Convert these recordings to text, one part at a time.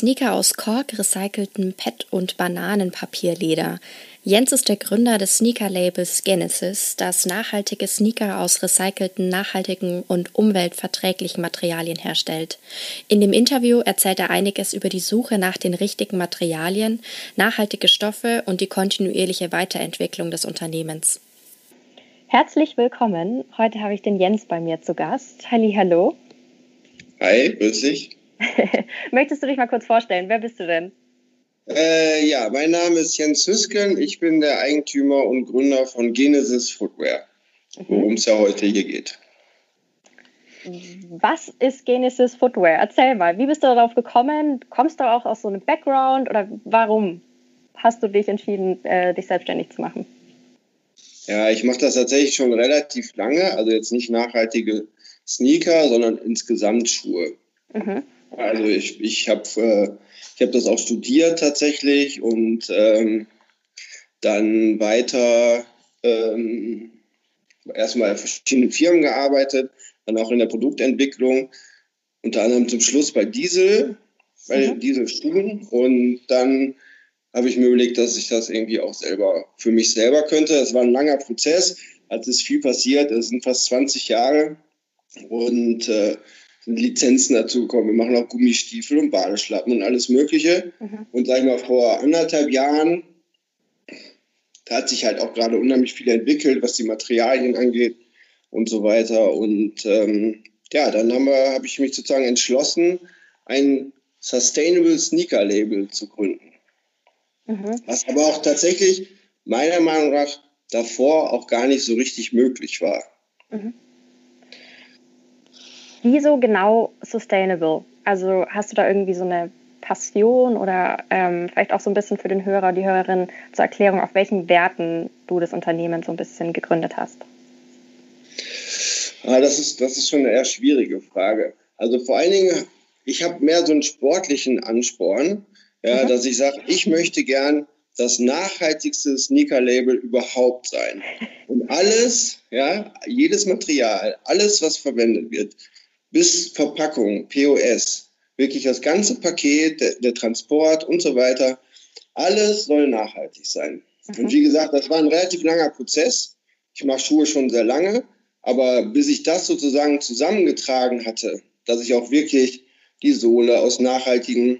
Sneaker aus Kork, recyceltem PET- und Bananenpapierleder. Jens ist der Gründer des Sneaker-Labels Genesis, das nachhaltige Sneaker aus recycelten, nachhaltigen und umweltverträglichen Materialien herstellt. In dem Interview erzählt er einiges über die Suche nach den richtigen Materialien, nachhaltige Stoffe und die kontinuierliche Weiterentwicklung des Unternehmens. Herzlich willkommen. Heute habe ich den Jens bei mir zu Gast. Halli, hallo. Hi, grüß dich. Möchtest du dich mal kurz vorstellen? Wer bist du denn? Äh, ja, mein Name ist Jens Hüsken. Ich bin der Eigentümer und Gründer von Genesis Footwear, mhm. worum es ja heute hier geht. Was ist Genesis Footwear? Erzähl mal, wie bist du darauf gekommen? Kommst du auch aus so einem Background oder warum hast du dich entschieden, äh, dich selbstständig zu machen? Ja, ich mache das tatsächlich schon relativ lange, also jetzt nicht nachhaltige Sneaker, sondern insgesamt Schuhe. Mhm. Also ich, ich habe äh, ich hab das auch studiert tatsächlich und ähm, dann weiter ähm, erstmal verschiedene Firmen gearbeitet, dann auch in der Produktentwicklung, unter anderem zum Schluss bei Diesel, bei mhm. Diesel Schuhen und dann habe ich mir überlegt, dass ich das irgendwie auch selber für mich selber könnte. Es war ein langer Prozess, als ist viel passiert, es sind fast 20 Jahre und äh, Lizenzen dazugekommen. Wir machen auch Gummistiefel und Badeschlappen und alles Mögliche. Mhm. Und sag ich mal, vor anderthalb Jahren, da hat sich halt auch gerade unheimlich viel entwickelt, was die Materialien angeht und so weiter. Und ähm, ja, dann habe hab ich mich sozusagen entschlossen, ein Sustainable Sneaker Label zu gründen. Mhm. Was aber auch tatsächlich meiner Meinung nach davor auch gar nicht so richtig möglich war. Mhm. Wieso genau sustainable? Also hast du da irgendwie so eine Passion oder ähm, vielleicht auch so ein bisschen für den Hörer, die Hörerin zur Erklärung, auf welchen Werten du das Unternehmen so ein bisschen gegründet hast? Ah, das, ist, das ist schon eine eher schwierige Frage. Also vor allen Dingen, ich habe mehr so einen sportlichen Ansporn, ja, mhm. dass ich sage, ich möchte gern das nachhaltigste Sneaker-Label überhaupt sein. Und alles, ja, jedes Material, alles, was verwendet wird, bis Verpackung, POS, wirklich das ganze Paket, der, der Transport und so weiter, alles soll nachhaltig sein. Mhm. Und wie gesagt, das war ein relativ langer Prozess. Ich mache Schuhe schon sehr lange, aber bis ich das sozusagen zusammengetragen hatte, dass ich auch wirklich die Sohle aus nachhaltigem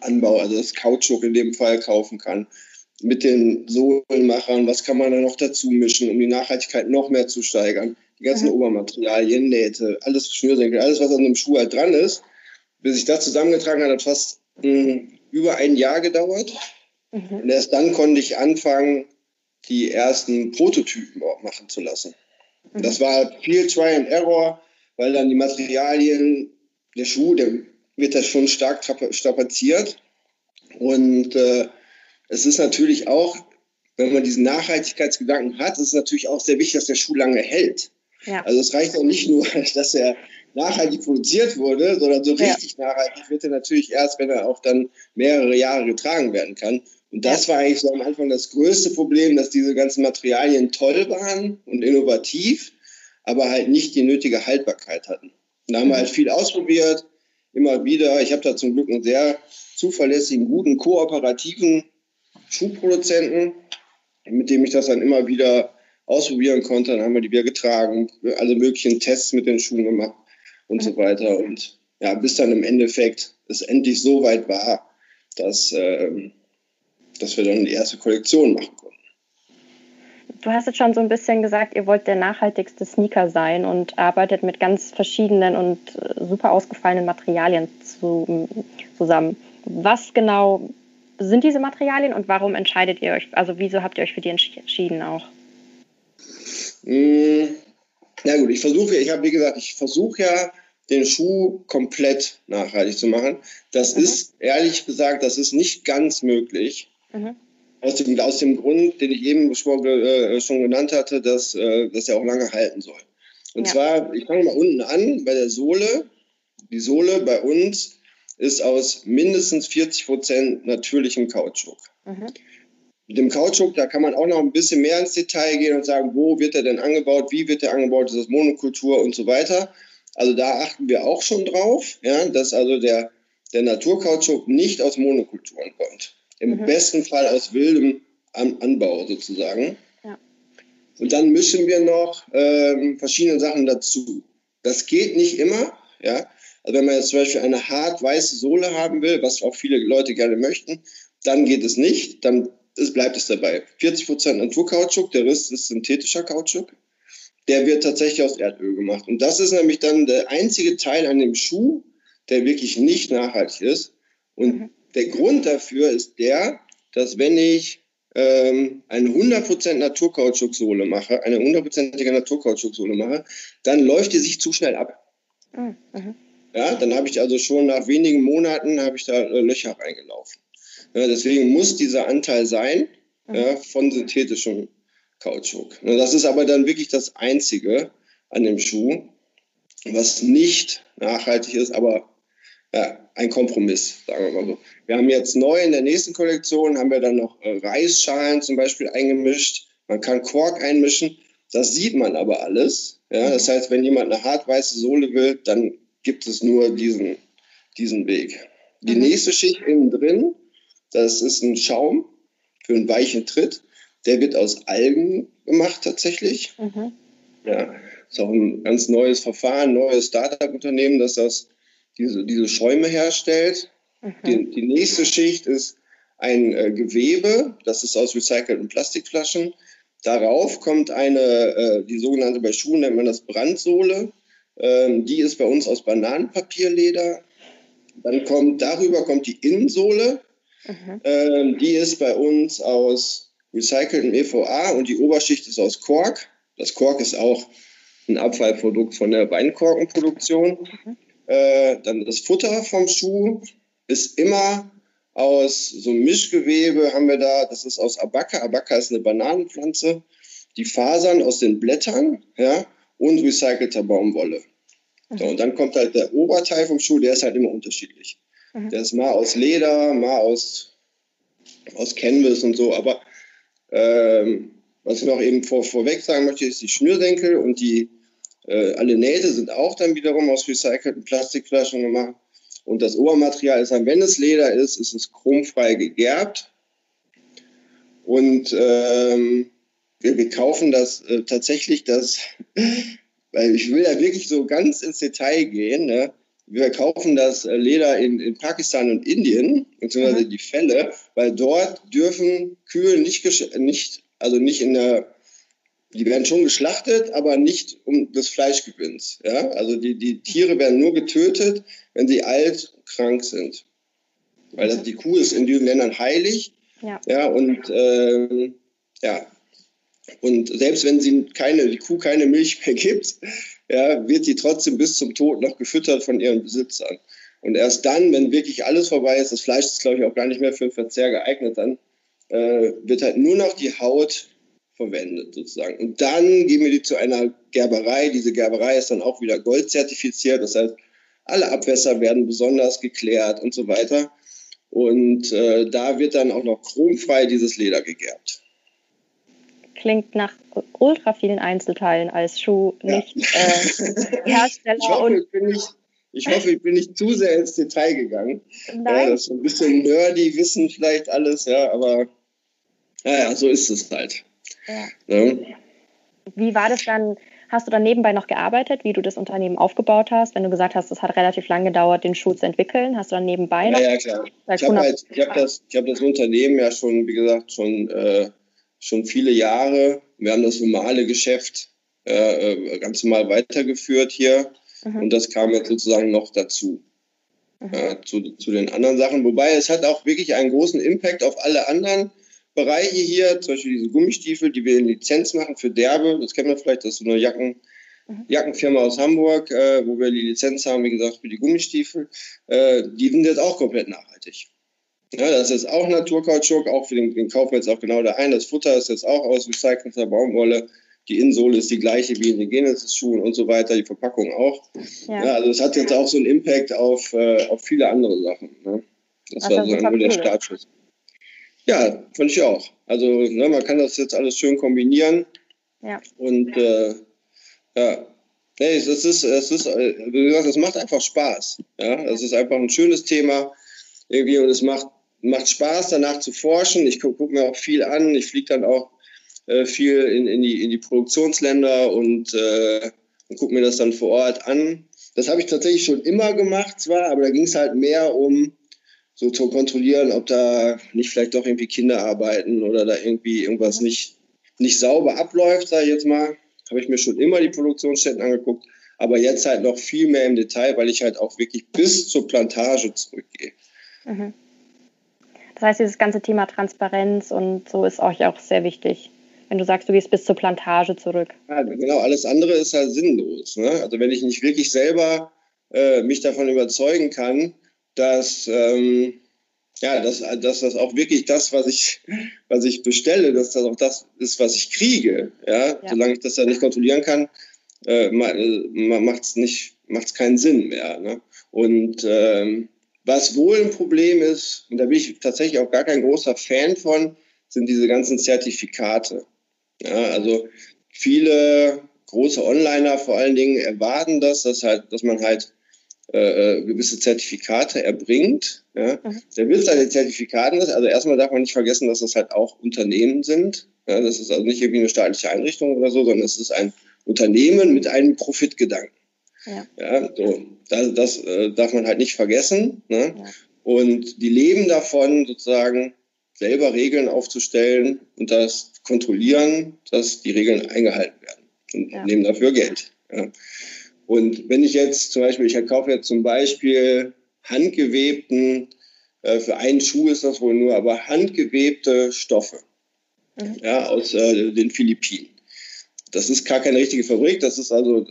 Anbau, also das Kautschuk in dem Fall kaufen kann, mit den Sohlenmachern, was kann man da noch dazu mischen, um die Nachhaltigkeit noch mehr zu steigern die ganzen mhm. Obermaterialien, Nähte, alles Schnürsenkel, alles, was an einem Schuh halt dran ist. Bis ich das zusammengetragen habe, hat fast mh, hm, über ein Jahr gedauert. Mhm. Und erst dann konnte ich anfangen, die ersten Prototypen machen zu lassen. Mhm. Das war viel Try and Error, weil dann die Materialien, der Schuh, der wird da schon stark strapaziert. Und äh, es ist natürlich auch, wenn man diesen Nachhaltigkeitsgedanken hat, ist es natürlich auch sehr wichtig, dass der Schuh lange hält. Ja. Also es reicht auch nicht nur, dass er nachhaltig produziert wurde, sondern so richtig ja. nachhaltig wird er natürlich erst, wenn er auch dann mehrere Jahre getragen werden kann. Und das ja. war eigentlich so am Anfang das größte Problem, dass diese ganzen Materialien toll waren und innovativ, aber halt nicht die nötige Haltbarkeit hatten. Und da haben wir halt viel ausprobiert, immer wieder. Ich habe da zum Glück einen sehr zuverlässigen, guten, kooperativen Schuhproduzenten, mit dem ich das dann immer wieder ausprobieren konnte. Dann haben wir die wieder getragen, alle möglichen Tests mit den Schuhen gemacht und so weiter. Und ja, bis dann im Endeffekt es endlich so weit war, dass, äh, dass wir dann die erste Kollektion machen konnten. Du hast jetzt schon so ein bisschen gesagt, ihr wollt der nachhaltigste Sneaker sein und arbeitet mit ganz verschiedenen und äh, super ausgefallenen Materialien zu, zusammen. Was genau sind diese Materialien und warum entscheidet ihr euch, also wieso habt ihr euch für die entschieden auch? Hm, na gut, ich versuche, ich habe wie gesagt, ich versuche ja den Schuh komplett nachhaltig zu machen. Das mhm. ist, ehrlich gesagt, das ist nicht ganz möglich. Mhm. Aus, dem, aus dem Grund, den ich eben schon, äh, schon genannt hatte, dass, äh, dass er auch lange halten soll. Und ja. zwar, ich fange mal unten an bei der Sohle. Die Sohle bei uns ist aus mindestens 40 Prozent natürlichem Kautschuk. Mhm. Mit dem Kautschuk, da kann man auch noch ein bisschen mehr ins Detail gehen und sagen, wo wird er denn angebaut, wie wird er angebaut, ist das Monokultur und so weiter. Also da achten wir auch schon drauf, ja, dass also der, der Naturkautschuk nicht aus Monokulturen kommt. Im mhm. besten Fall aus wildem An Anbau sozusagen. Ja. Und dann mischen wir noch ähm, verschiedene Sachen dazu. Das geht nicht immer, ja. Also wenn man jetzt zum Beispiel eine hart weiße Sohle haben will, was auch viele Leute gerne möchten, dann geht es nicht. Dann es bleibt es dabei. 40% Naturkautschuk, der Rest ist synthetischer Kautschuk. Der wird tatsächlich aus Erdöl gemacht. Und das ist nämlich dann der einzige Teil an dem Schuh, der wirklich nicht nachhaltig ist. Und mhm. der Grund dafür ist der, dass wenn ich ähm, eine 100% Naturkautschuksohle mache, eine 100%ige Naturkautschuksohle mache, dann läuft die sich zu schnell ab. Mhm. Ja, dann habe ich also schon nach wenigen Monaten habe ich da äh, Löcher reingelaufen. Ja, deswegen muss dieser Anteil sein mhm. ja, von synthetischem Kautschuk. Das ist aber dann wirklich das Einzige an dem Schuh, was nicht nachhaltig ist, aber ja, ein Kompromiss, sagen wir mal so. Wir haben jetzt neu in der nächsten Kollektion, haben wir dann noch äh, Reisschalen zum Beispiel eingemischt. Man kann Kork einmischen. Das sieht man aber alles. Ja, das heißt, wenn jemand eine hartweiße Sohle will, dann gibt es nur diesen, diesen Weg. Die mhm. nächste Schicht innen drin das ist ein Schaum für einen weichen Tritt. Der wird aus Algen gemacht tatsächlich. Mhm. Ja, ist auch ein ganz neues Verfahren, neues Startup-Unternehmen, das das, diese, diese Schäume herstellt. Mhm. Die, die, nächste Schicht ist ein äh, Gewebe, das ist aus recycelten Plastikflaschen. Darauf kommt eine, äh, die sogenannte, bei Schuhen nennt man das Brandsohle. Ähm, die ist bei uns aus Bananenpapierleder. Dann kommt, darüber kommt die Innensohle. Mhm. Ähm, die ist bei uns aus recyceltem EVA und die Oberschicht ist aus Kork. Das Kork ist auch ein Abfallprodukt von der Weinkorkenproduktion. Mhm. Äh, dann das Futter vom Schuh ist immer aus so einem Mischgewebe haben wir da, das ist aus Abaca. Abaca ist eine Bananenpflanze. Die Fasern aus den Blättern ja, und recycelter Baumwolle. Mhm. So, und dann kommt halt der Oberteil vom Schuh, der ist halt immer unterschiedlich. Mhm. Der ist mal aus Leder, mal aus, aus Canvas und so. Aber ähm, was ich noch eben vor, vorweg sagen möchte, ist die Schnürsenkel und die äh, alle Nähte sind auch dann wiederum aus recycelten Plastikflaschen gemacht. Und das Obermaterial ist dann, wenn es Leder ist, ist es chromfrei gegerbt. Und ähm, wir, wir, kaufen das äh, tatsächlich, das, weil ich will da wirklich so ganz ins Detail gehen. Ne? Wir kaufen das äh, Leder in, in Pakistan und Indien, beziehungsweise mhm. die Felle, weil dort dürfen Kühe nicht, nicht, also nicht in der, die werden schon geschlachtet, aber nicht um des Fleischgewinns. Ja? Also die, die Tiere werden nur getötet, wenn sie alt krank sind. Weil das, die Kuh ist in diesen Ländern heilig. Ja. ja und äh, ja, und selbst wenn sie keine, die Kuh keine Milch mehr gibt, ja, wird sie trotzdem bis zum Tod noch gefüttert von ihren Besitzern. Und erst dann, wenn wirklich alles vorbei ist, das Fleisch ist, glaube ich, auch gar nicht mehr für den Verzehr geeignet, dann äh, wird halt nur noch die Haut verwendet sozusagen. Und dann gehen wir die zu einer Gerberei. Diese Gerberei ist dann auch wieder goldzertifiziert. Das heißt, alle Abwässer werden besonders geklärt und so weiter. Und äh, da wird dann auch noch chromfrei dieses Leder gegerbt klingt nach ultra vielen Einzelteilen als Schuh, ja. nicht äh, Hersteller. Ich hoffe, und bin nicht, ich hoffe, ich bin nicht zu sehr ins Detail gegangen. Nein. Ja, das ist so ein bisschen nerdy Wissen vielleicht alles, ja, aber naja, so ist es halt. Ja. Ja. Wie war das dann? Hast du dann nebenbei noch gearbeitet, wie du das Unternehmen aufgebaut hast? Wenn du gesagt hast, es hat relativ lange gedauert, den Schuh zu entwickeln, hast du dann nebenbei noch? Ja, ja klar. Ich habe halt, hab das, hab das Unternehmen ja schon, wie gesagt, schon äh, schon viele Jahre. Wir haben das normale Geschäft äh, äh, ganz normal weitergeführt hier mhm. und das kam jetzt sozusagen noch dazu. Mhm. Äh, zu, zu den anderen Sachen. Wobei es hat auch wirklich einen großen Impact auf alle anderen Bereiche hier, zum Beispiel diese Gummistiefel, die wir in Lizenz machen für Derbe. Das kennt man vielleicht, das ist so eine Jacken, mhm. Jackenfirma aus Hamburg, äh, wo wir die Lizenz haben, wie gesagt, für die Gummistiefel. Äh, die sind jetzt auch komplett nachhaltig. Ja, das ist auch Naturkautschuk, auch für den, den kaufen wir jetzt auch genau da ein. Das Futter ist jetzt auch aus recycelter Baumwolle. Die Innensohle ist die gleiche wie in den Genesis-Schuhen und so weiter, die Verpackung auch. Ja. ja also es hat jetzt auch so einen Impact auf, äh, auf viele andere Sachen. Ne? Das Ach, war so nur der Startschuss. Ja, fand ich auch. Also ne, man kann das jetzt alles schön kombinieren. Ja. Und äh, ja, nee, es ist, es ist, äh, wie gesagt, es macht einfach Spaß. Ja, es ist einfach ein schönes Thema irgendwie und es macht macht Spaß, danach zu forschen. Ich gucke guck mir auch viel an. Ich fliege dann auch äh, viel in, in, die, in die Produktionsländer und, äh, und gucke mir das dann vor Ort an. Das habe ich tatsächlich schon immer gemacht, zwar, aber da ging es halt mehr um so zu kontrollieren, ob da nicht vielleicht doch irgendwie Kinder arbeiten oder da irgendwie irgendwas nicht, nicht sauber abläuft, sage ich jetzt mal. Habe ich mir schon immer die Produktionsstätten angeguckt, aber jetzt halt noch viel mehr im Detail, weil ich halt auch wirklich bis zur Plantage zurückgehe. Mhm. Das heißt, dieses ganze Thema Transparenz und so ist euch auch sehr wichtig. Wenn du sagst, du gehst bis zur Plantage zurück. Ja, genau, alles andere ist halt sinnlos. Ne? Also wenn ich nicht wirklich selber äh, mich davon überzeugen kann, dass, ähm, ja, dass, dass das auch wirklich das, was ich, was ich bestelle, dass das auch das ist, was ich kriege. Ja? ja. Solange ich das ja nicht kontrollieren kann, äh, macht es macht's keinen Sinn mehr. Ne? Und ähm, was wohl ein Problem ist, und da bin ich tatsächlich auch gar kein großer Fan von, sind diese ganzen Zertifikate. Ja, also viele große Onliner vor allen Dingen erwarten das, dass, halt, dass man halt äh, äh gewisse Zertifikate erbringt. Ja. Mhm. Der Witz an den Zertifikaten ist, also erstmal darf man nicht vergessen, dass das halt auch Unternehmen sind. Ja, das ist also nicht irgendwie eine staatliche Einrichtung oder so, sondern es ist ein Unternehmen mit einem Profitgedanken. Ja. ja so. Das, das äh, darf man halt nicht vergessen. Ne? Ja. Und die leben davon, sozusagen selber Regeln aufzustellen und das kontrollieren, dass die Regeln eingehalten werden und ja. nehmen dafür Geld. Ja. Und wenn ich jetzt zum Beispiel, ich kaufe jetzt zum Beispiel handgewebten, äh, für einen Schuh ist das wohl nur, aber handgewebte Stoffe mhm. ja, aus äh, den Philippinen. Das ist gar keine richtige Fabrik, das ist also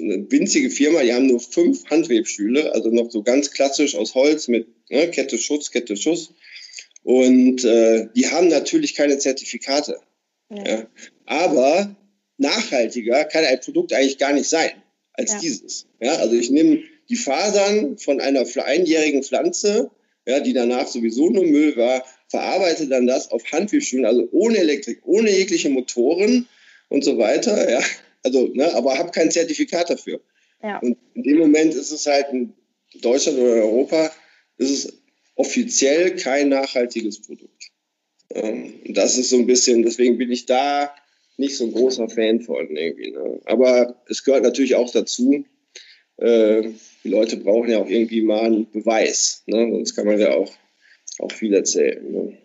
eine winzige Firma, die haben nur fünf Handwebstühle, also noch so ganz klassisch aus Holz mit ne, Kette, Schutz, Kette, Schuss. Und äh, die haben natürlich keine Zertifikate. Ja. Ja. Aber nachhaltiger kann ein Produkt eigentlich gar nicht sein als ja. dieses. Ja, also ich nehme die Fasern von einer einjährigen Pflanze, ja, die danach sowieso nur Müll war, verarbeite dann das auf Handwebstühlen, also ohne Elektrik, ohne jegliche Motoren und so weiter. Ja, also, ne, aber habe kein Zertifikat dafür. Ja. Und in dem Moment ist es halt in Deutschland oder in Europa, ist es offiziell kein nachhaltiges Produkt. Ähm, das ist so ein bisschen, deswegen bin ich da nicht so ein großer Fan von irgendwie. Ne? Aber es gehört natürlich auch dazu, äh, die Leute brauchen ja auch irgendwie mal einen Beweis. Ne? Sonst kann man ja auch, auch viel erzählen. Ne?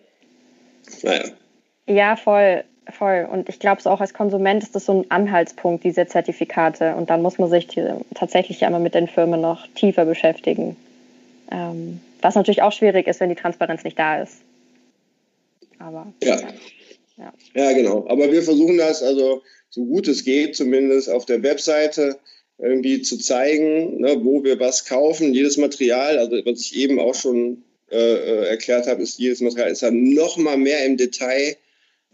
Naja. Ja, voll. Voll. Und ich glaube, so auch als Konsument ist das so ein Anhaltspunkt, diese Zertifikate. Und dann muss man sich tatsächlich ja immer mit den Firmen noch tiefer beschäftigen. Ähm, was natürlich auch schwierig ist, wenn die Transparenz nicht da ist. Aber. Ja. ja. Ja, genau. Aber wir versuchen das, also so gut es geht, zumindest auf der Webseite irgendwie zu zeigen, ne, wo wir was kaufen. Jedes Material, also was ich eben auch schon äh, äh erklärt habe, ist jedes Material ist dann noch mal mehr im Detail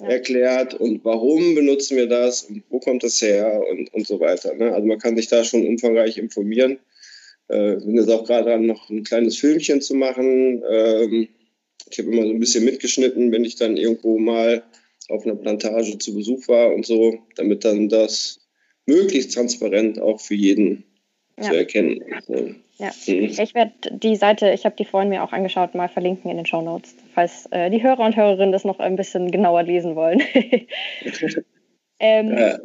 ja. erklärt und warum benutzen wir das und wo kommt das her und, und so weiter. Ne? Also man kann sich da schon umfangreich informieren. Äh, bin jetzt auch gerade dran, noch ein kleines Filmchen zu machen. Ähm, ich habe immer so ein bisschen mitgeschnitten, wenn ich dann irgendwo mal auf einer Plantage zu Besuch war und so, damit dann das möglichst transparent auch für jeden ja. zu erkennen ist. Ja, ich werde die Seite, ich habe die vorhin mir auch angeschaut, mal verlinken in den Show Notes, falls äh, die Hörer und Hörerinnen das noch ein bisschen genauer lesen wollen. ähm, ja.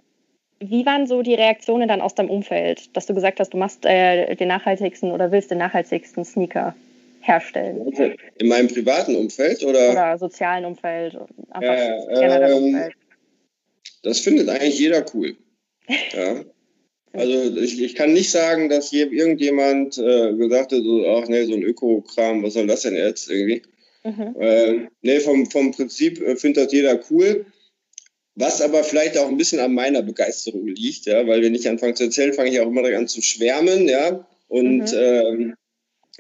Wie waren so die Reaktionen dann aus deinem Umfeld, dass du gesagt hast, du machst äh, den nachhaltigsten oder willst den nachhaltigsten Sneaker herstellen? Also in meinem privaten Umfeld oder? Oder sozialen Umfeld, einfach äh, generell ähm, Umfeld. Das findet eigentlich jeder cool. Ja. Also ich, ich kann nicht sagen, dass hier irgendjemand äh, gesagt hat, so, ach nee, so ein Öko-Kram, was soll das denn jetzt irgendwie? Mhm. Äh, nee, vom, vom Prinzip äh, findet das jeder cool. was aber vielleicht auch ein bisschen an meiner Begeisterung liegt, ja, weil wenn ich anfange zu erzählen, fange ich auch immer an zu schwärmen, ja. Und mhm. ähm,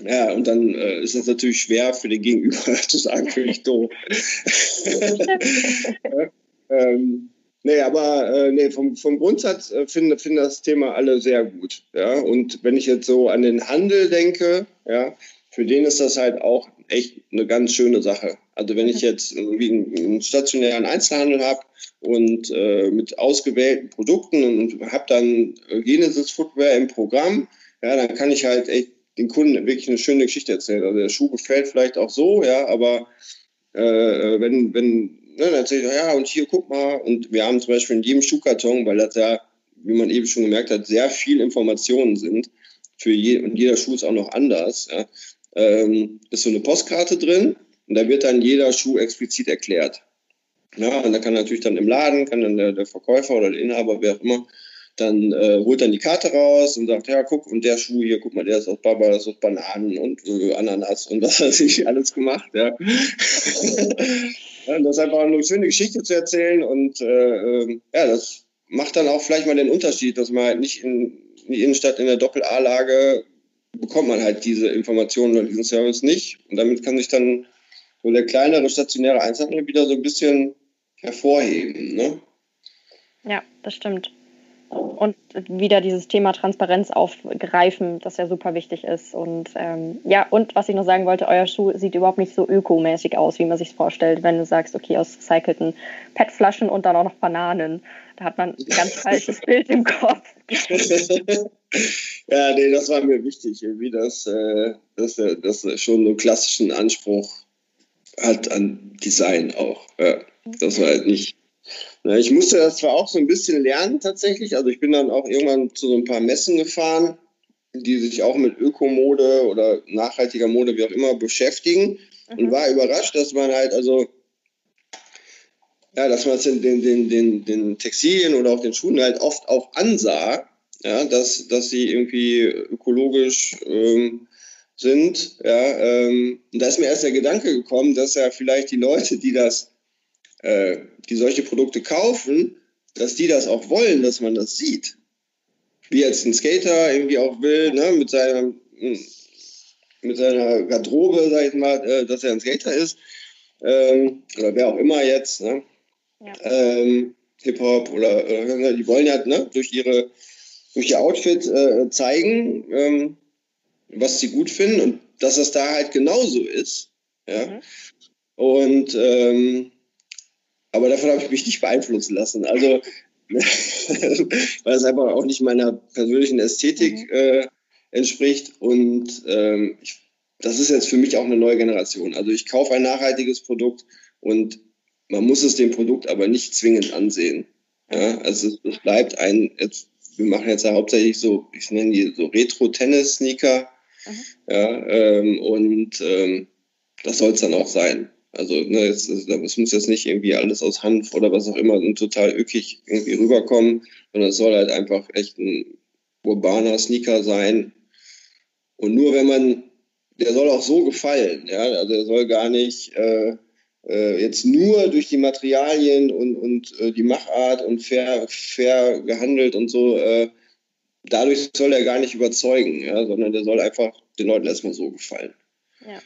ja, und dann äh, ist es natürlich schwer für den Gegenüber zu sagen, finde ich doof. ähm, nee, aber äh, nee, vom, vom Grundsatz äh, finde find das Thema alle sehr gut. Ja? Und wenn ich jetzt so an den Handel denke, ja, für den ist das halt auch echt eine ganz schöne Sache. Also wenn ich jetzt irgendwie einen, stationären Einzelhandel habe und äh, mit ausgewählten Produkten und, und habe dann Genesis Footwear im Programm, ja, dann kann ich halt echt den Kunden wirklich eine schöne Geschichte erzählen. Also der Schuh gefällt vielleicht auch so, ja, aber äh, wenn, wenn, ne, ich, ja, und hier guck mal, und wir haben zum Beispiel in jedem Schuhkarton, weil das ja, wie man eben schon gemerkt hat, sehr viel Informationen sind, für je, und jeder Schuh ist auch noch anders, ja, ähm, ist so eine Postkarte drin und da wird dann jeder Schuh explizit erklärt. Ja, und da kann natürlich dann im Laden, kann dann der, der Verkäufer oder der Inhaber, wer auch immer, dann äh, holt dann die Karte raus und sagt, ja, guck, und der Schuh hier, guck mal, der ist aus Baba, das ist aus Bananen und äh, Ananas und was hat sich alles gemacht, ja. ja. Das ist einfach eine schöne Geschichte zu erzählen und äh, ähm, ja, das macht dann auch vielleicht mal den Unterschied, dass man halt nicht in, in die Innenstadt in der Doppel-A-Lage bekommt man halt diese Informationen oder diesen Service nicht und damit kann sich dann so der kleinere stationäre Einzelhandel wieder so ein bisschen hervorheben, ne? Ja, das stimmt und wieder dieses Thema Transparenz aufgreifen, das ja super wichtig ist. Und ähm, ja, und was ich noch sagen wollte, euer Schuh sieht überhaupt nicht so ökomäßig aus, wie man sich vorstellt, wenn du sagst, okay, aus recycelten PET-Flaschen und dann auch noch Bananen. Da hat man ein ganz falsches Bild im Kopf. ja, nee, das war mir wichtig, irgendwie, dass äh, das schon einen klassischen Anspruch hat an Design auch. Ja, das war halt nicht ich musste das zwar auch so ein bisschen lernen tatsächlich. Also ich bin dann auch irgendwann zu so ein paar Messen gefahren, die sich auch mit Ökomode oder nachhaltiger Mode, wie auch immer, beschäftigen. Mhm. Und war überrascht, dass man halt, also, ja, dass man es den, den, den, den Textilien oder auch den Schuhen halt oft auch ansah, ja, dass, dass sie irgendwie ökologisch ähm, sind. Ja, ähm, und da ist mir erst der Gedanke gekommen, dass ja vielleicht die Leute, die das äh, die solche Produkte kaufen, dass die das auch wollen, dass man das sieht. Wie jetzt ein Skater irgendwie auch will, ne, mit seiner, mit seiner Garderobe, sag ich mal, äh, dass er ein Skater ist. Ähm, oder wer auch immer jetzt, ne? Ja. Ähm, Hip-Hop oder, oder, die wollen ja ne, durch ihre durch ihr Outfit äh, zeigen, ähm, was sie gut finden und dass es da halt genauso ist. Ja? Mhm. Und ähm, aber davon habe ich mich nicht beeinflussen lassen. Also, weil es einfach auch nicht meiner persönlichen Ästhetik mhm. äh, entspricht. Und ähm, ich, das ist jetzt für mich auch eine neue Generation. Also ich kaufe ein nachhaltiges Produkt und man muss es dem Produkt aber nicht zwingend ansehen. Ja, also es, es bleibt ein, jetzt, wir machen jetzt ja hauptsächlich so, ich nenne die so Retro-Tennis-Sneaker. Mhm. Ja, ähm, und ähm, das soll es dann auch sein. Also ne, es, es, muss jetzt nicht irgendwie alles aus Hanf oder was auch immer total ökig irgendwie rüberkommen, sondern es soll halt einfach echt ein urbaner Sneaker sein. Und nur wenn man, der soll auch so gefallen, ja, also er soll gar nicht äh, äh, jetzt nur durch die Materialien und, und äh, die Machart und fair, fair gehandelt und so, äh, dadurch soll er gar nicht überzeugen, ja, sondern der soll einfach den Leuten erstmal so gefallen. Ja.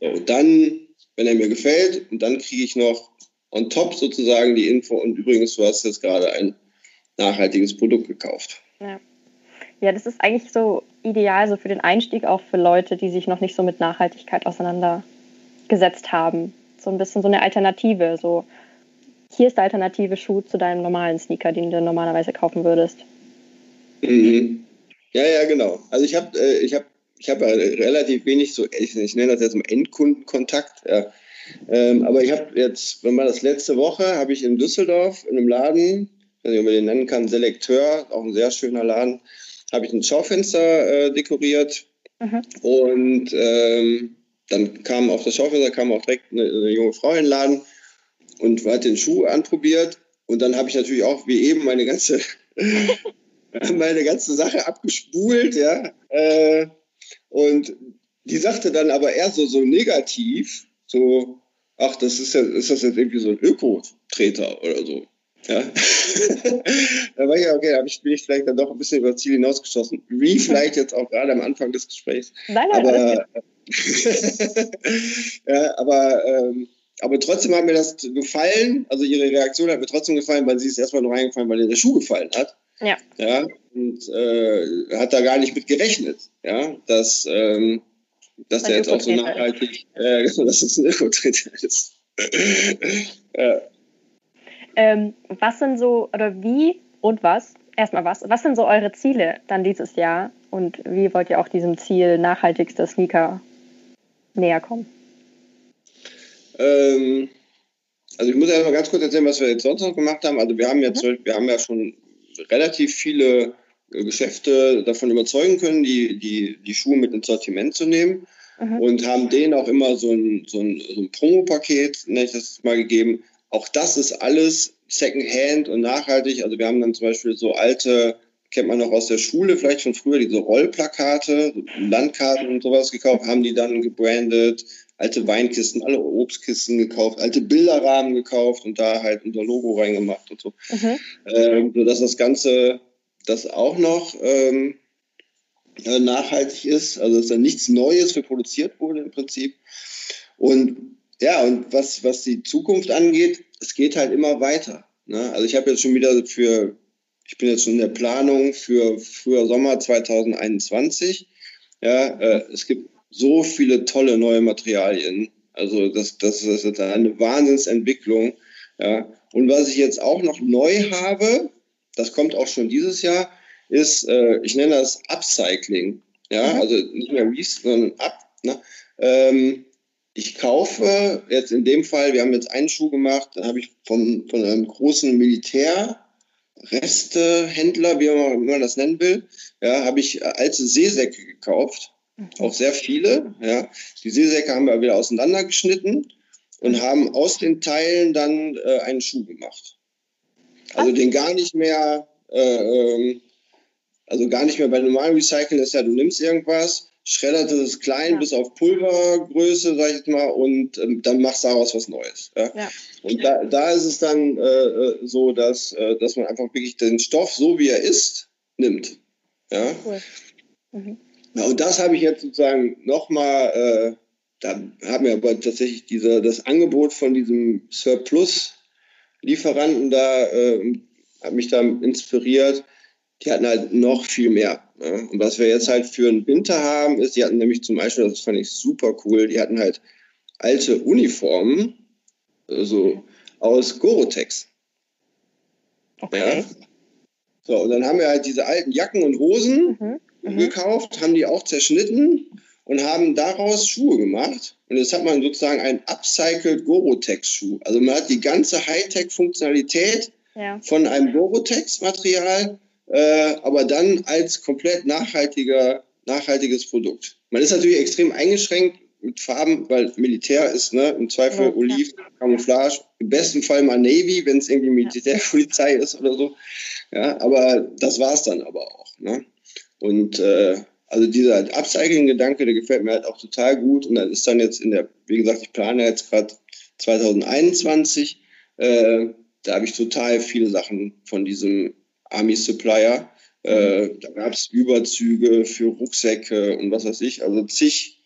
So, dann wenn er mir gefällt. Und dann kriege ich noch on top sozusagen die Info. Und übrigens, du hast jetzt gerade ein nachhaltiges Produkt gekauft. Ja. ja, das ist eigentlich so ideal so für den Einstieg auch für Leute, die sich noch nicht so mit Nachhaltigkeit auseinandergesetzt haben. So ein bisschen so eine Alternative. So, hier ist der alternative Schuh zu deinem normalen Sneaker, den du normalerweise kaufen würdest. Mhm. Ja, ja, genau. Also ich habe äh, hab ich habe relativ wenig so, ich, ich, nenne das jetzt mal Endkundenkontakt. Ja. Ähm, aber ich habe jetzt, wenn man das letzte Woche, habe ich in Düsseldorf in einem Laden, ich weiß nicht, ob man den nennen kann, Selekteur, auch ein sehr schöner Laden, habe ich ein Schaufenster äh, dekoriert. Mhm. Und ähm, dann kam auf das Schaufenster kam auch direkt eine, eine junge Frau in den Laden und hat den Schuh anprobiert. Und dann habe ich natürlich auch wie eben meine ganze meine ganze Sache abgespult, ja. Äh, und die sagte dann aber eher so, so negativ, so, ach, das ist ja, ist das jetzt irgendwie so ein Öko-Treter oder so. Ja. da war ich ja, okay, da bin ich vielleicht dann doch ein bisschen über das Ziel hinausgeschossen. Wie vielleicht jetzt auch gerade am Anfang des Gesprächs. Nein, nein, aber, ja, aber, ähm, aber trotzdem hat mir das gefallen. Also ihre Reaktion hat mir trotzdem gefallen, weil sie ist erstmal nur reingefallen, weil ihr der Schuh gefallen hat. Ja. Ja. Und äh, hat da gar nicht mit gerechnet, ja, dass, ähm, dass der jetzt auch so nachhaltig, äh, dass es ein Ökotritt ist. ja. Ähm, was sind so, oder wie und was, erstmal was, was sind so eure Ziele dann dieses Jahr und wie wollt ihr auch diesem Ziel nachhaltigster Sneaker näher kommen? Ähm, also ich muss erst mal ganz kurz erzählen, was wir jetzt sonst noch gemacht haben. Also wir haben jetzt, mhm. wir haben ja schon relativ viele äh, Geschäfte davon überzeugen können, die, die, die Schuhe mit ins Sortiment zu nehmen. Mhm. Und haben denen auch immer so ein, so ein, so ein Promo-Paket, nenne ich das mal, gegeben, auch das ist alles Secondhand und nachhaltig. Also wir haben dann zum Beispiel so alte, kennt man noch aus der Schule, vielleicht von früher, diese Rollplakate, Landkarten und sowas gekauft, haben die dann gebrandet, alte Weinkisten, alle Obstkisten gekauft, alte Bilderrahmen gekauft und da halt unser Logo reingemacht und so. Mhm. Ähm, sodass das Ganze das auch noch ähm, äh, nachhaltig ist, also dass da nichts Neues für produziert wurde im Prinzip. Und ja, und was, was die Zukunft angeht, es geht halt immer weiter. Ne? Also ich habe jetzt schon wieder für, ich bin jetzt schon in der Planung für früher Sommer 2021. Ja, äh, es gibt so viele tolle neue Materialien. Also das, das, ist eine Wahnsinnsentwicklung. Ja. Und was ich jetzt auch noch neu habe, das kommt auch schon dieses Jahr, ist, äh, ich nenne das Upcycling. Ja, mhm. also nicht mehr Reese, sondern Up. Ne? Ähm, ich kaufe jetzt in dem Fall, wir haben jetzt einen Schuh gemacht, da habe ich von, von einem großen Militärrestehändler, wie man, wie man das nennen will, ja, habe ich alte Seesäcke gekauft. Mhm. Auch sehr viele. Ja. Die Seesäcke haben wir wieder auseinandergeschnitten und haben aus den Teilen dann äh, einen Schuh gemacht. Also den gar nicht mehr, äh, ähm, also gar nicht mehr bei normalen Recyceln ist ja, du nimmst irgendwas, schreddert es klein ja. bis auf Pulvergröße, sag ich jetzt mal, und ähm, dann machst daraus was Neues. Ja? ja. Und da, da ist es dann äh, äh, so, dass, äh, dass man einfach wirklich den Stoff, so wie er ist, nimmt. Ja. Cool. Mhm. Ja und das habe ich jetzt sozusagen nochmal, äh, da hat mir aber tatsächlich diese, das Angebot von diesem Surplus-Lieferanten da, äh, hat mich da inspiriert. Die hatten halt noch viel mehr ja, und was wir jetzt halt für einen Winter haben, ist, die hatten nämlich zum Beispiel, das fand ich super cool, die hatten halt alte Uniformen, also aus Gorotex. Okay. Ja. So, und dann haben wir halt diese alten Jacken und Hosen mhm. Mhm. gekauft, haben die auch zerschnitten und haben daraus Schuhe gemacht. Und jetzt hat man sozusagen einen upcycled Gorotex-Schuh. Also man hat die ganze Hightech-Funktionalität ja. von einem Gorotex-Material äh, aber dann als komplett nachhaltiger, nachhaltiges Produkt. Man ist natürlich extrem eingeschränkt mit Farben, weil Militär ist, ne, im Zweifel ja, Oliv, ja. Camouflage, im besten Fall mal Navy, wenn es irgendwie Militärpolizei ist oder so. Ja, aber das war es dann aber auch. Ne? Und äh, also dieser Upcycling-Gedanke, der gefällt mir halt auch total gut. Und dann ist dann jetzt in der, wie gesagt, ich plane jetzt gerade 2021, äh, da habe ich total viele Sachen von diesem Army Supplier. Äh, da gab es Überzüge für Rucksäcke und was weiß ich, also zig,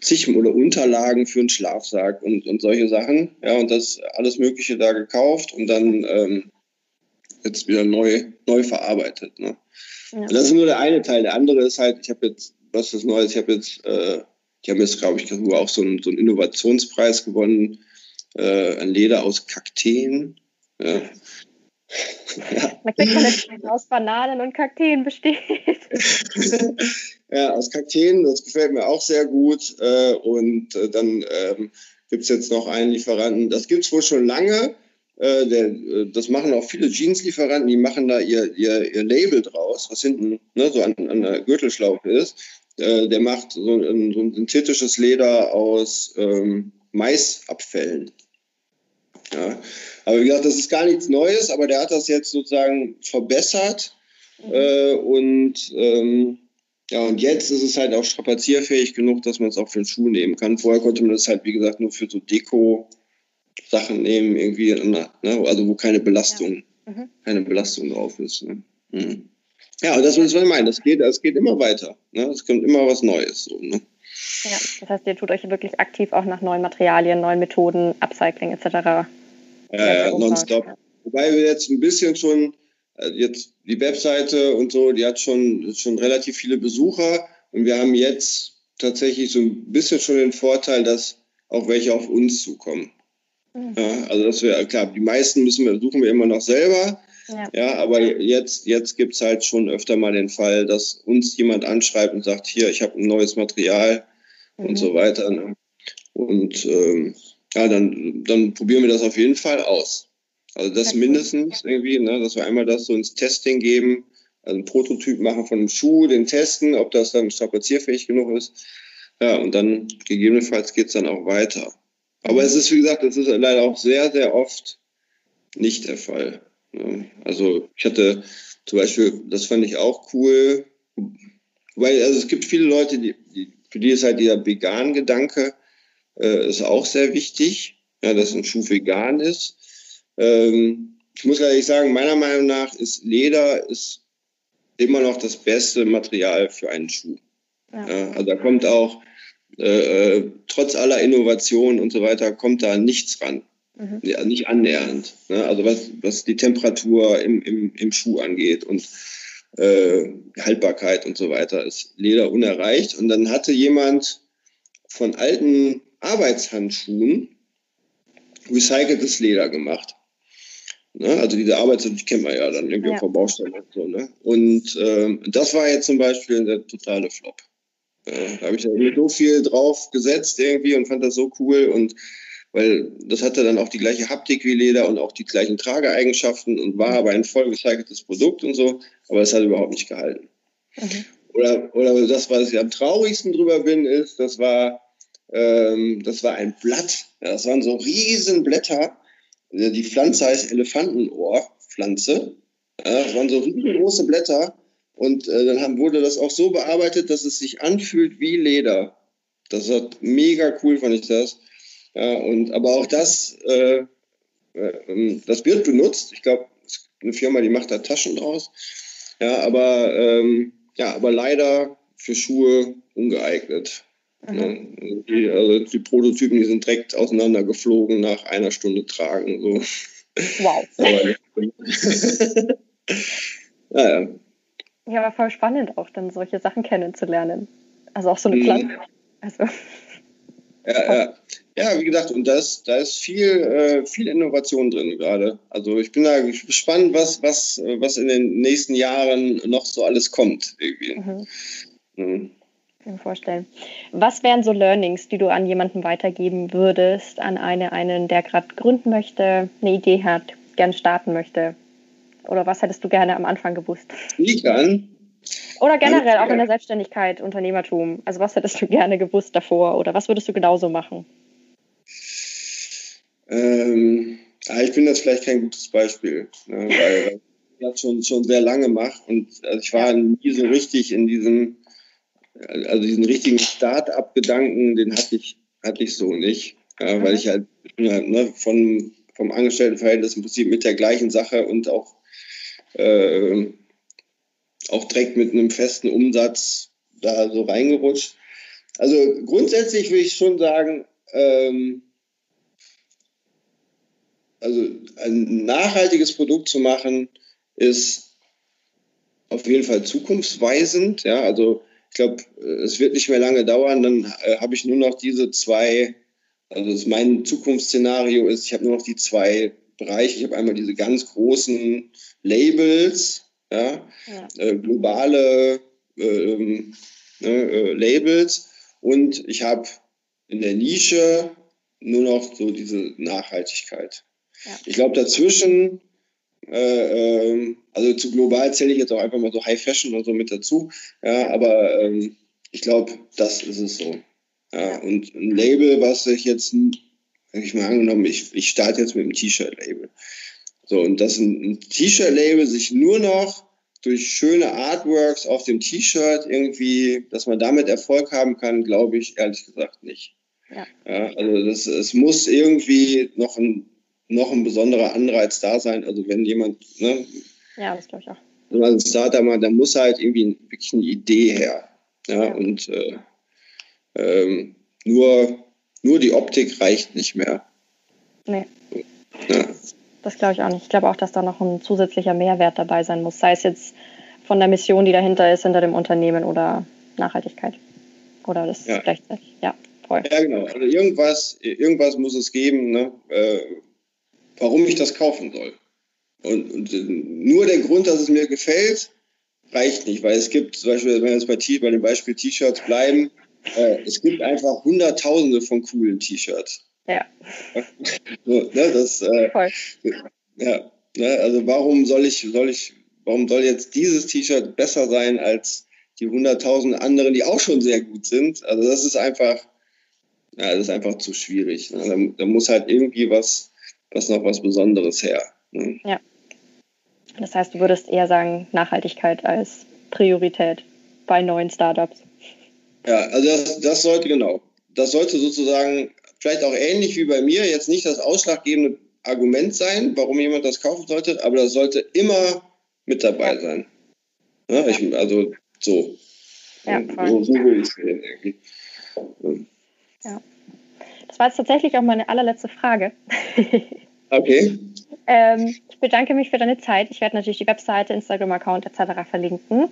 zig oder Unterlagen für einen Schlafsack und, und solche Sachen. Ja, und das alles Mögliche da gekauft und dann ähm, jetzt wieder neu, neu verarbeitet. Ne? Ja. Das ist nur der eine Teil. Der andere ist halt, ich habe jetzt, was ist Neues, ich habe jetzt, äh, die haben jetzt, glaube ich, auch so einen, so einen Innovationspreis gewonnen, äh, ein Leder aus Kakteen. Ja. Ja. Man kriegt man aus Bananen und Kakteen besteht. ja, aus Kakteen, das gefällt mir auch sehr gut. Äh, und äh, dann ähm, gibt es jetzt noch einen Lieferanten, das gibt es wohl schon lange. Äh, der, das machen auch viele Jeans-Lieferanten, die machen da ihr, ihr, ihr Label draus, was hinten ne, so an, an der Gürtelschlaufe ist. Der macht so ein, so ein synthetisches Leder aus ähm, Maisabfällen. Ja. Aber wie gesagt, das ist gar nichts Neues, aber der hat das jetzt sozusagen verbessert. Äh, und ähm, ja, und jetzt ist es halt auch strapazierfähig genug, dass man es auch für den Schuh nehmen kann. Vorher konnte man das halt, wie gesagt, nur für so Deko, Sachen nehmen, irgendwie, ne? also wo keine Belastung, ja. mhm. keine Belastung drauf ist. Ne? Mhm. Ja, und das ist, was ich meine. Das geht, das geht immer weiter. Ne? Es kommt immer was Neues. So, ne? Ja, das heißt, ihr tut euch wirklich aktiv auch nach neuen Materialien, neuen Methoden, Upcycling etc. Äh, nonstop. Wobei wir jetzt ein bisschen schon, äh, jetzt die Webseite und so, die hat schon, schon relativ viele Besucher und wir haben jetzt tatsächlich so ein bisschen schon den Vorteil, dass auch welche auf uns zukommen. Mhm. Ja, also das wäre klar, die meisten müssen wir, suchen wir immer noch selber. Ja, ja aber jetzt, jetzt gibt es halt schon öfter mal den Fall, dass uns jemand anschreibt und sagt, hier, ich habe ein neues Material mhm. und so weiter. Ne? Und ähm, ja, dann, dann probieren wir das auf jeden Fall aus. Also das mindestens irgendwie, ne, dass wir einmal das so ins Testing geben, also einen Prototyp machen von einem Schuh, den testen, ob das dann strapazierfähig genug ist. Ja, und dann gegebenenfalls geht es dann auch weiter. Aber es ist, wie gesagt, das ist leider auch sehr, sehr oft nicht der Fall. Ne? Also ich hatte zum Beispiel, das fand ich auch cool, weil also es gibt viele Leute, die, die, für die ist halt dieser Vegan-Gedanke äh, ist auch sehr wichtig, ja, dass ein Schuh vegan ist. Ähm, ich muss ehrlich sagen, meiner Meinung nach ist Leder ist immer noch das beste Material für einen Schuh. Ja. Ja, also da kommt auch, äh, äh, trotz aller Innovation und so weiter, kommt da nichts ran. Mhm. Ja, nicht annähernd. Ne? Also was, was die Temperatur im, im, im Schuh angeht und äh, Haltbarkeit und so weiter, ist Leder unerreicht. Und dann hatte jemand von alten Arbeitshandschuhen recyceltes Leder gemacht. Ne? Also diese Arbeitshandschuhe, die kennt man ja dann irgendwie ja. auf der Baustelle und so. Ne? Und ähm, das war jetzt zum Beispiel der totale Flop. Ja, da habe ich da so viel drauf gesetzt irgendwie und fand das so cool und weil das hatte dann auch die gleiche Haptik wie Leder und auch die gleichen Trageeigenschaften und war aber ein voll recyceltes Produkt und so, aber es hat überhaupt nicht gehalten. Mhm. Oder, oder das, was ich am traurigsten drüber bin, ist, das war, ähm, das war ein Blatt. Ja, das waren so riesen Blätter. Die Pflanze heißt Elefantenohrpflanze. Ja, das waren so riesengroße Blätter und äh, dann haben, wurde das auch so bearbeitet, dass es sich anfühlt wie Leder. Das hat mega cool, fand ich das. Ja, und, aber auch das, äh, äh, das wird benutzt. Ich glaube, eine Firma, die macht da Taschen draus. Ja, aber, ähm, ja, aber leider für Schuhe ungeeignet. Ja, die, also die Prototypen, die sind direkt auseinandergeflogen nach einer Stunde Tragen. So. Wow. ja, ja. Ja, aber voll spannend auch, dann solche Sachen kennenzulernen. Also auch so eine Pflanze. Mhm. Also. Ja, ja. ja, wie gesagt, und da ist, da ist viel, äh, viel Innovation drin gerade. Also ich bin da gespannt, was, was, was in den nächsten Jahren noch so alles kommt. Irgendwie. Mhm. Mhm. Kann mir vorstellen. Was wären so Learnings, die du an jemanden weitergeben würdest, an eine, einen, der gerade gründen möchte, eine Idee hat, gern starten möchte? Oder was hättest du gerne am Anfang gewusst? Sneakern? Oder generell auch in der Selbstständigkeit, Unternehmertum. Also was hättest du gerne gewusst davor oder was würdest du genauso machen? Ähm, ja, ich bin das vielleicht kein gutes Beispiel, ne, weil ich das schon, schon sehr lange mache und also ich war nie so richtig in diesem, also diesen richtigen Start-up-Gedanken, den hatte ich, hatte ich so nicht, ja, weil ich halt, ne, von, vom Angestelltenverhältnis im Prinzip mit der gleichen Sache und auch äh, auch direkt mit einem festen Umsatz da so reingerutscht. Also grundsätzlich würde ich schon sagen, ähm, also ein nachhaltiges Produkt zu machen, ist auf jeden Fall zukunftsweisend. Ja, also ich glaube, es wird nicht mehr lange dauern, dann äh, habe ich nur noch diese zwei, also mein Zukunftsszenario ist, ich habe nur noch die zwei Bereiche. Ich habe einmal diese ganz großen Labels, ja, ja. Äh, globale ähm, ne, äh, Labels und ich habe in der Nische nur noch so diese Nachhaltigkeit. Ja. Ich glaube, dazwischen, äh, ähm, also zu global zähle ich jetzt auch einfach mal so High Fashion und so mit dazu, ja, aber ähm, ich glaube, das ist es so. Ja, und ein Label, was ich jetzt, ich mal angenommen, ich, ich starte jetzt mit einem T-Shirt-Label. So, und dass ein, ein T-Shirt-Label sich nur noch durch schöne Artworks auf dem T-Shirt irgendwie, dass man damit Erfolg haben kann, glaube ich ehrlich gesagt nicht. Ja. ja also das, es muss irgendwie noch ein, noch ein besonderer Anreiz da sein. Also wenn jemand, ne, ja, das glaube ich auch. Wenn man ein Starter macht, dann muss halt irgendwie wirklich eine Idee her. Ja, ja. und äh, ähm, nur, nur die Optik reicht nicht mehr. Nee. Ja. Das glaube ich auch nicht. Ich glaube auch, dass da noch ein zusätzlicher Mehrwert dabei sein muss. Sei es jetzt von der Mission, die dahinter ist, hinter dem Unternehmen oder Nachhaltigkeit. Oder das ja. gleichzeitig. Ja, voll. Ja, genau. Also irgendwas, irgendwas muss es geben, ne? äh, warum ich das kaufen soll. Und, und, nur der Grund, dass es mir gefällt, reicht nicht, weil es gibt, zum Beispiel, wenn wir jetzt bei, bei dem Beispiel T-Shirts bleiben, äh, es gibt einfach Hunderttausende von coolen T-Shirts. Ja. so, ne, das, äh, Voll. Ja, ne, also warum soll ich, soll ich, warum soll jetzt dieses T-Shirt besser sein als die hunderttausend anderen, die auch schon sehr gut sind? Also das ist einfach, ja, das ist einfach zu schwierig. Ne? Da, da, muss halt irgendwie was, was noch was Besonderes her. Ne? Ja. Das heißt, du würdest eher sagen, Nachhaltigkeit als Priorität bei neuen Startups. Ja, also das, das sollte genau. Das sollte sozusagen vielleicht auch ähnlich wie bei mir jetzt nicht das ausschlaggebende Argument sein, warum jemand das kaufen sollte, aber das sollte immer mit dabei sein. Ja, ich, also so. Ja, so, so will ich sehen irgendwie. Ja. Das war jetzt tatsächlich auch meine allerletzte Frage. Okay. ähm, ich bedanke mich für deine Zeit. Ich werde natürlich die Webseite, Instagram-Account etc. verlinken,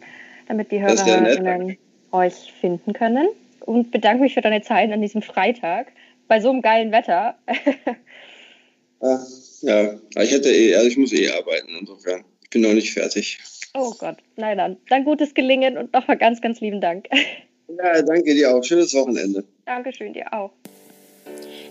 damit die Hörerinnen euch finden können. Und bedanke mich für deine Zeit an diesem Freitag bei so einem geilen Wetter. Ach, ja, ich hätte eh, also ich muss eh arbeiten, insofern. Ich bin noch nicht fertig. Oh Gott, nein, dann. Dann gutes Gelingen und nochmal ganz, ganz lieben Dank. Ja, danke dir auch. Schönes Wochenende. Dankeschön, dir auch.